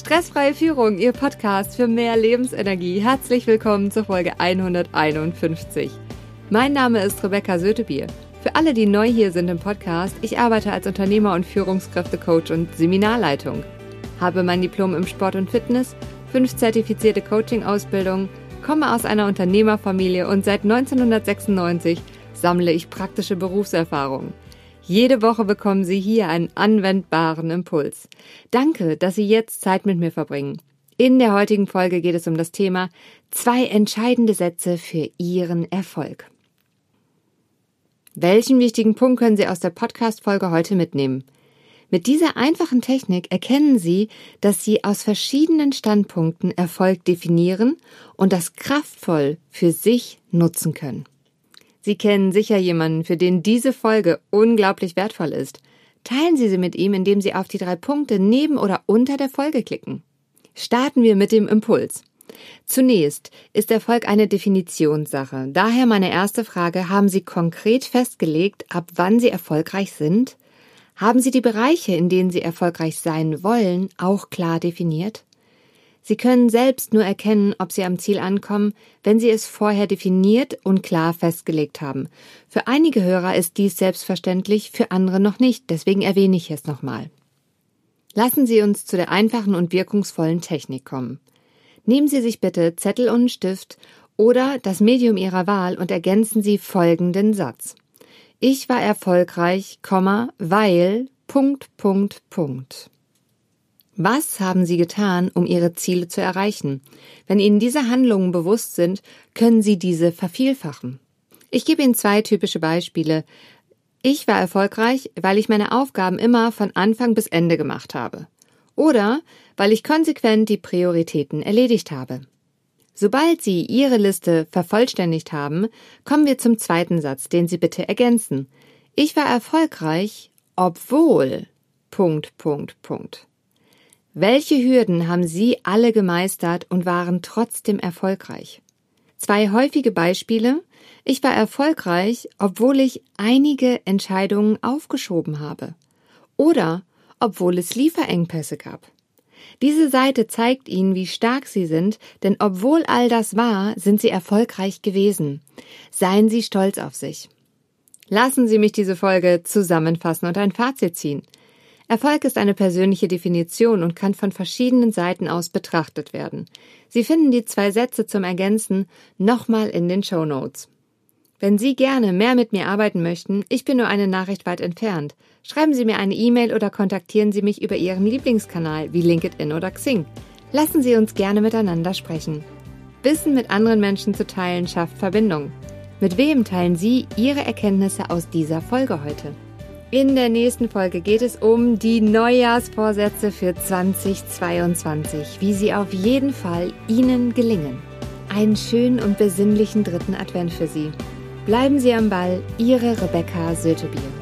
Stressfreie Führung, Ihr Podcast für mehr Lebensenergie. Herzlich willkommen zur Folge 151. Mein Name ist Rebecca Sötebier. Für alle, die neu hier sind im Podcast, ich arbeite als Unternehmer und Führungskräftecoach und Seminarleitung. Habe mein Diplom im Sport und Fitness, fünf zertifizierte Coaching-Ausbildungen, komme aus einer Unternehmerfamilie und seit 1996 sammle ich praktische Berufserfahrung. Jede Woche bekommen Sie hier einen anwendbaren Impuls. Danke, dass Sie jetzt Zeit mit mir verbringen. In der heutigen Folge geht es um das Thema zwei entscheidende Sätze für Ihren Erfolg. Welchen wichtigen Punkt können Sie aus der Podcast-Folge heute mitnehmen? Mit dieser einfachen Technik erkennen Sie, dass Sie aus verschiedenen Standpunkten Erfolg definieren und das kraftvoll für sich nutzen können. Sie kennen sicher jemanden, für den diese Folge unglaublich wertvoll ist. Teilen Sie sie mit ihm, indem Sie auf die drei Punkte neben oder unter der Folge klicken. Starten wir mit dem Impuls. Zunächst ist Erfolg eine Definitionssache. Daher meine erste Frage, haben Sie konkret festgelegt, ab wann Sie erfolgreich sind? Haben Sie die Bereiche, in denen Sie erfolgreich sein wollen, auch klar definiert? Sie können selbst nur erkennen, ob Sie am Ziel ankommen, wenn Sie es vorher definiert und klar festgelegt haben. Für einige Hörer ist dies selbstverständlich, für andere noch nicht, deswegen erwähne ich es nochmal. Lassen Sie uns zu der einfachen und wirkungsvollen Technik kommen. Nehmen Sie sich bitte Zettel und Stift oder das Medium Ihrer Wahl und ergänzen Sie folgenden Satz. Ich war erfolgreich, weil Punkt, Punkt, Punkt. Was haben Sie getan, um Ihre Ziele zu erreichen? Wenn Ihnen diese Handlungen bewusst sind, können Sie diese vervielfachen. Ich gebe Ihnen zwei typische Beispiele. Ich war erfolgreich, weil ich meine Aufgaben immer von Anfang bis Ende gemacht habe. Oder weil ich konsequent die Prioritäten erledigt habe. Sobald Sie Ihre Liste vervollständigt haben, kommen wir zum zweiten Satz, den Sie bitte ergänzen. Ich war erfolgreich, obwohl. Punkt, Punkt, Punkt. Welche Hürden haben Sie alle gemeistert und waren trotzdem erfolgreich? Zwei häufige Beispiele. Ich war erfolgreich, obwohl ich einige Entscheidungen aufgeschoben habe. Oder obwohl es Lieferengpässe gab. Diese Seite zeigt Ihnen, wie stark Sie sind, denn obwohl all das war, sind Sie erfolgreich gewesen. Seien Sie stolz auf sich. Lassen Sie mich diese Folge zusammenfassen und ein Fazit ziehen. Erfolg ist eine persönliche Definition und kann von verschiedenen Seiten aus betrachtet werden. Sie finden die zwei Sätze zum Ergänzen nochmal in den Show Notes. Wenn Sie gerne mehr mit mir arbeiten möchten, ich bin nur eine Nachricht weit entfernt. Schreiben Sie mir eine E-Mail oder kontaktieren Sie mich über Ihren Lieblingskanal wie LinkedIn oder Xing. Lassen Sie uns gerne miteinander sprechen. Wissen mit anderen Menschen zu teilen schafft Verbindung. Mit wem teilen Sie Ihre Erkenntnisse aus dieser Folge heute? In der nächsten Folge geht es um die Neujahrsvorsätze für 2022, wie sie auf jeden Fall Ihnen gelingen. Einen schönen und besinnlichen dritten Advent für Sie. Bleiben Sie am Ball, Ihre Rebecca Sötebier.